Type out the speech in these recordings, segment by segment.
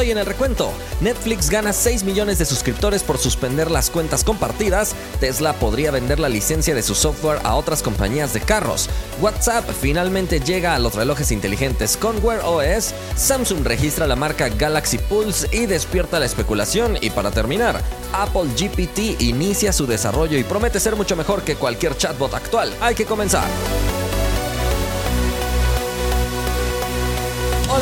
Hoy en el recuento, Netflix gana 6 millones de suscriptores por suspender las cuentas compartidas, Tesla podría vender la licencia de su software a otras compañías de carros, WhatsApp finalmente llega a los relojes inteligentes con Wear OS, Samsung registra la marca Galaxy Pulse y despierta la especulación. Y para terminar, Apple GPT inicia su desarrollo y promete ser mucho mejor que cualquier chatbot actual. Hay que comenzar.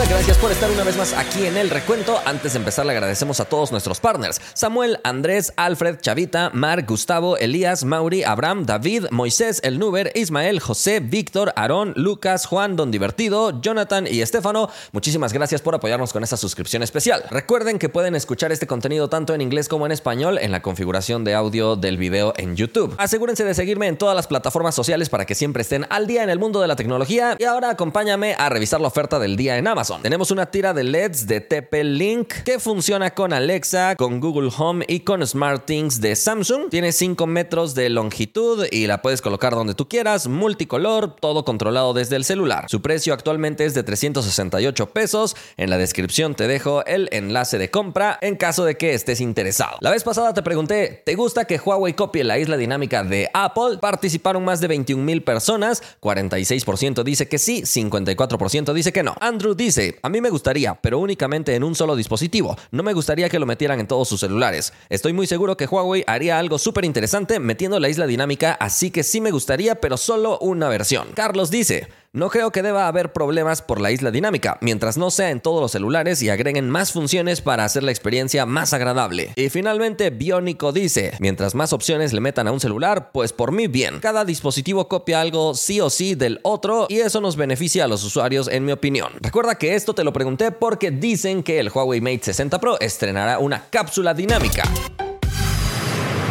Gracias por estar una vez más aquí en el recuento. Antes de empezar, le agradecemos a todos nuestros partners: Samuel, Andrés, Alfred, Chavita, Mark, Gustavo, Elías, Mauri, Abraham, David, Moisés, El Nuber, Ismael, José, Víctor, Aarón, Lucas, Juan, Don Divertido, Jonathan y Estefano. Muchísimas gracias por apoyarnos con esta suscripción especial. Recuerden que pueden escuchar este contenido tanto en inglés como en español en la configuración de audio del video en YouTube. Asegúrense de seguirme en todas las plataformas sociales para que siempre estén al día en el mundo de la tecnología. Y ahora acompáñame a revisar la oferta del día en Amazon. Tenemos una tira de LEDs de TP-Link que funciona con Alexa, con Google Home y con SmartThings de Samsung. Tiene 5 metros de longitud y la puedes colocar donde tú quieras, multicolor, todo controlado desde el celular. Su precio actualmente es de 368 pesos. En la descripción te dejo el enlace de compra en caso de que estés interesado. La vez pasada te pregunté, ¿te gusta que Huawei copie la isla dinámica de Apple? Participaron más de 21 mil personas, 46% dice que sí, 54% dice que no. Andrew dice A mí me gustaría, pero únicamente en un solo dispositivo. No me gustaría que lo metieran en todos sus celulares. Estoy muy seguro que Huawei haría algo súper interesante metiendo la isla dinámica, así que sí me gustaría, pero solo una versión. Carlos dice, no creo que deba haber problemas por la isla dinámica, mientras no sea en todos los celulares y agreguen más funciones para hacer la experiencia más agradable. Y finalmente, Bionico dice, mientras más opciones le metan a un celular, pues por mí bien. Cada dispositivo copia algo sí o sí del otro y eso nos beneficia a los usuarios en mi opinión. Recuerda que esto te lo pregunté porque dicen que el Huawei Mate 60 Pro estrenará una cápsula dinámica.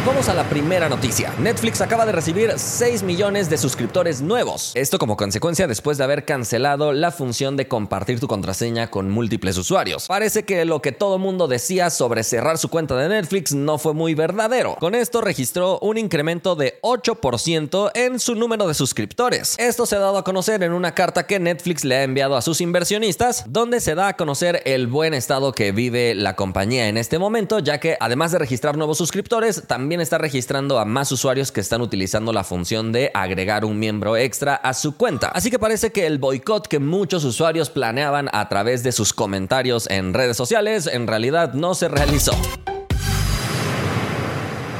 Vamos a la primera noticia. Netflix acaba de recibir 6 millones de suscriptores nuevos. Esto como consecuencia después de haber cancelado la función de compartir tu contraseña con múltiples usuarios. Parece que lo que todo mundo decía sobre cerrar su cuenta de Netflix no fue muy verdadero. Con esto registró un incremento de 8% en su número de suscriptores. Esto se ha dado a conocer en una carta que Netflix le ha enviado a sus inversionistas, donde se da a conocer el buen estado que vive la compañía en este momento, ya que además de registrar nuevos suscriptores, también está registrando a más usuarios que están utilizando la función de agregar un miembro extra a su cuenta. Así que parece que el boicot que muchos usuarios planeaban a través de sus comentarios en redes sociales en realidad no se realizó.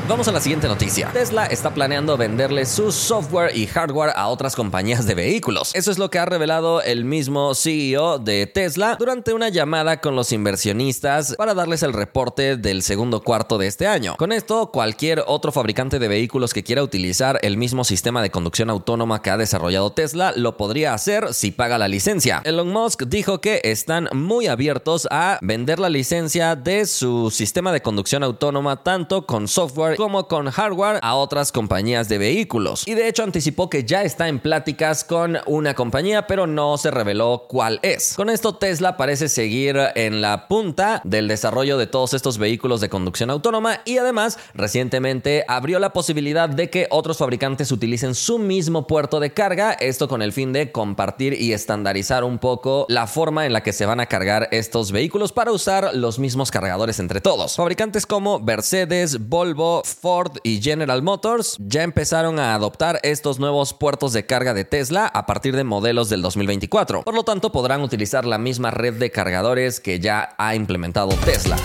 Vamos a la siguiente noticia. Tesla está planeando venderle su software y hardware a otras compañías de vehículos. Eso es lo que ha revelado el mismo CEO de Tesla durante una llamada con los inversionistas para darles el reporte del segundo cuarto de este año. Con esto, cualquier otro fabricante de vehículos que quiera utilizar el mismo sistema de conducción autónoma que ha desarrollado Tesla lo podría hacer si paga la licencia. Elon Musk dijo que están muy abiertos a vender la licencia de su sistema de conducción autónoma tanto con software como con hardware a otras compañías de vehículos. Y de hecho anticipó que ya está en pláticas con una compañía, pero no se reveló cuál es. Con esto Tesla parece seguir en la punta del desarrollo de todos estos vehículos de conducción autónoma y además recientemente abrió la posibilidad de que otros fabricantes utilicen su mismo puerto de carga, esto con el fin de compartir y estandarizar un poco la forma en la que se van a cargar estos vehículos para usar los mismos cargadores entre todos. Fabricantes como Mercedes, Volvo, Ford y General Motors ya empezaron a adoptar estos nuevos puertos de carga de Tesla a partir de modelos del 2024. Por lo tanto, podrán utilizar la misma red de cargadores que ya ha implementado Tesla.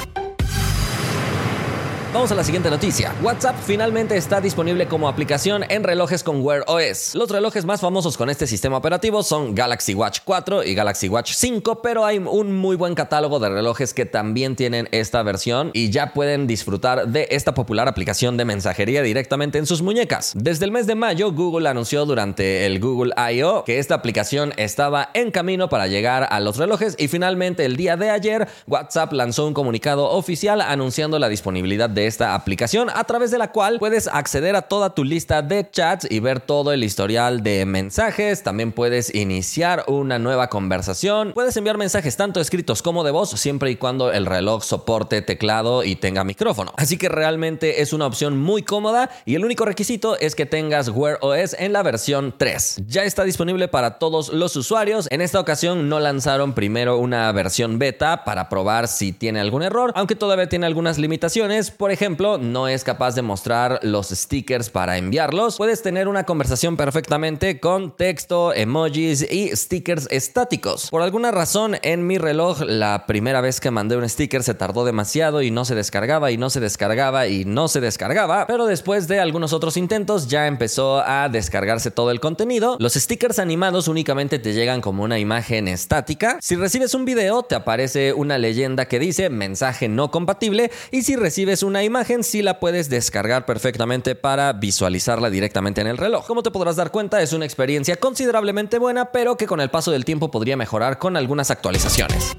Vamos a la siguiente noticia. WhatsApp finalmente está disponible como aplicación en relojes con Wear OS. Los relojes más famosos con este sistema operativo son Galaxy Watch 4 y Galaxy Watch 5, pero hay un muy buen catálogo de relojes que también tienen esta versión y ya pueden disfrutar de esta popular aplicación de mensajería directamente en sus muñecas. Desde el mes de mayo, Google anunció durante el Google I.O. que esta aplicación estaba en camino para llegar a los relojes y finalmente el día de ayer WhatsApp lanzó un comunicado oficial anunciando la disponibilidad de esta aplicación a través de la cual puedes acceder a toda tu lista de chats y ver todo el historial de mensajes. También puedes iniciar una nueva conversación. Puedes enviar mensajes tanto escritos como de voz siempre y cuando el reloj soporte teclado y tenga micrófono. Así que realmente es una opción muy cómoda y el único requisito es que tengas Wear OS en la versión 3. Ya está disponible para todos los usuarios. En esta ocasión no lanzaron primero una versión beta para probar si tiene algún error, aunque todavía tiene algunas limitaciones. Por ejemplo, no es capaz de mostrar los stickers para enviarlos. Puedes tener una conversación perfectamente con texto, emojis y stickers estáticos. Por alguna razón en mi reloj la primera vez que mandé un sticker se tardó demasiado y no se descargaba y no se descargaba y no se descargaba, pero después de algunos otros intentos ya empezó a descargarse todo el contenido. Los stickers animados únicamente te llegan como una imagen estática. Si recibes un video te aparece una leyenda que dice mensaje no compatible y si recibes una imagen sí la puedes descargar perfectamente para visualizarla directamente en el reloj. Como te podrás dar cuenta es una experiencia considerablemente buena pero que con el paso del tiempo podría mejorar con algunas actualizaciones.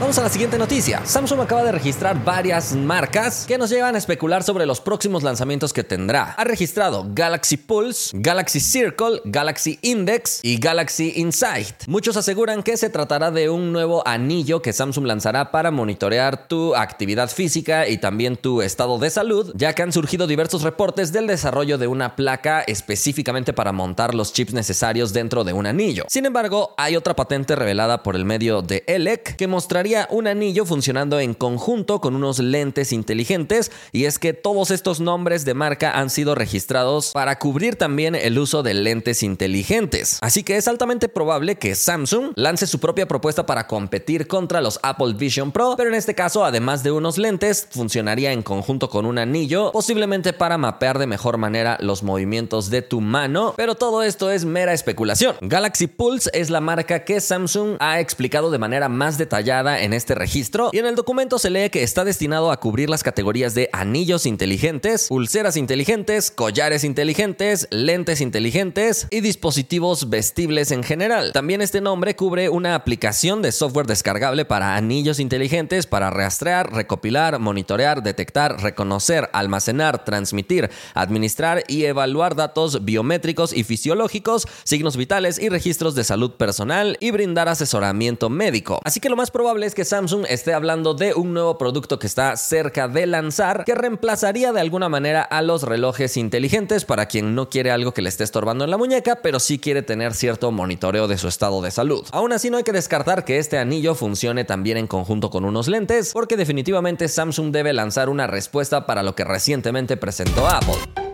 Vamos a la siguiente noticia. Samsung acaba de registrar varias marcas que nos llevan a especular sobre los próximos lanzamientos que tendrá. Ha registrado Galaxy Pulse, Galaxy Circle, Galaxy Index y Galaxy Insight. Muchos aseguran que se tratará de un nuevo anillo que Samsung lanzará para monitorear tu actividad física y también tu estado de salud, ya que han surgido diversos reportes del desarrollo de una placa específicamente para montar los chips necesarios dentro de un anillo. Sin embargo, hay otra patente revelada por el medio de ELEC que mostraría un anillo funcionando en conjunto con unos lentes inteligentes y es que todos estos nombres de marca han sido registrados para cubrir también el uso de lentes inteligentes. Así que es altamente probable que Samsung lance su propia propuesta para competir contra los Apple Vision Pro, pero en este caso además de unos lentes funcionaría en conjunto con un anillo, posiblemente para mapear de mejor manera los movimientos de tu mano, pero todo esto es mera especulación. Galaxy Pulse es la marca que Samsung ha explicado de manera más detallada en este registro y en el documento se lee que está destinado a cubrir las categorías de anillos inteligentes, pulseras inteligentes, collares inteligentes, lentes inteligentes y dispositivos vestibles en general. También este nombre cubre una aplicación de software descargable para anillos inteligentes para rastrear, recopilar, monitorear, detectar, reconocer, almacenar, transmitir, administrar y evaluar datos biométricos y fisiológicos, signos vitales y registros de salud personal y brindar asesoramiento médico. Así que lo más probable es que Samsung esté hablando de un nuevo producto que está cerca de lanzar que reemplazaría de alguna manera a los relojes inteligentes para quien no quiere algo que le esté estorbando en la muñeca, pero sí quiere tener cierto monitoreo de su estado de salud. Aún así no hay que descartar que este anillo funcione también en conjunto con unos lentes, porque definitivamente Samsung debe lanzar una respuesta para lo que recientemente presentó Apple.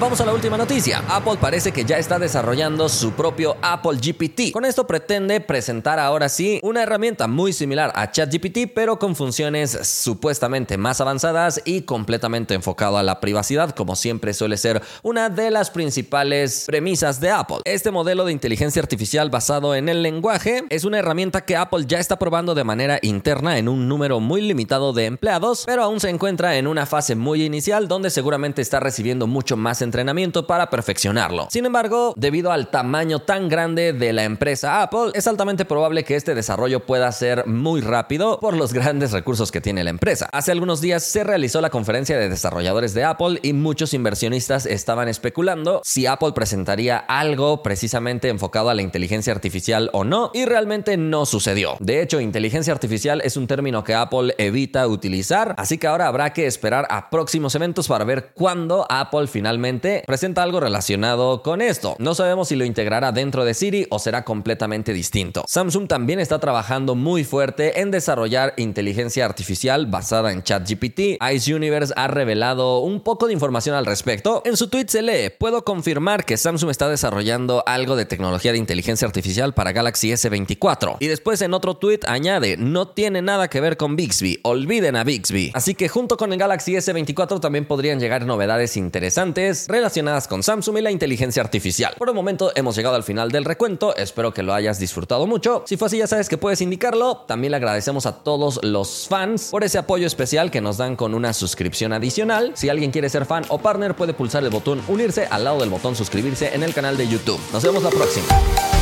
Vamos a la última noticia. Apple parece que ya está desarrollando su propio Apple GPT. Con esto pretende presentar ahora sí una herramienta muy similar a ChatGPT, pero con funciones supuestamente más avanzadas y completamente enfocado a la privacidad, como siempre suele ser una de las principales premisas de Apple. Este modelo de inteligencia artificial basado en el lenguaje es una herramienta que Apple ya está probando de manera interna en un número muy limitado de empleados, pero aún se encuentra en una fase muy inicial donde seguramente está recibiendo mucho más entrenamiento para perfeccionarlo. Sin embargo, debido al tamaño tan grande de la empresa Apple, es altamente probable que este desarrollo pueda ser muy rápido por los grandes recursos que tiene la empresa. Hace algunos días se realizó la conferencia de desarrolladores de Apple y muchos inversionistas estaban especulando si Apple presentaría algo precisamente enfocado a la inteligencia artificial o no, y realmente no sucedió. De hecho, inteligencia artificial es un término que Apple evita utilizar, así que ahora habrá que esperar a próximos eventos para ver cuándo Apple finalmente presenta algo relacionado con esto. No sabemos si lo integrará dentro de Siri o será completamente distinto. Samsung también está trabajando muy fuerte en desarrollar inteligencia artificial basada en ChatGPT. Ice Universe ha revelado un poco de información al respecto. En su tweet se lee, puedo confirmar que Samsung está desarrollando algo de tecnología de inteligencia artificial para Galaxy S24. Y después en otro tweet añade, no tiene nada que ver con Bixby, olviden a Bixby. Así que junto con el Galaxy S24 también podrían llegar novedades interesantes relacionadas con Samsung y la inteligencia artificial. Por el momento hemos llegado al final del recuento, espero que lo hayas disfrutado mucho. Si fue así ya sabes que puedes indicarlo. También le agradecemos a todos los fans por ese apoyo especial que nos dan con una suscripción adicional. Si alguien quiere ser fan o partner puede pulsar el botón unirse al lado del botón suscribirse en el canal de YouTube. Nos vemos la próxima.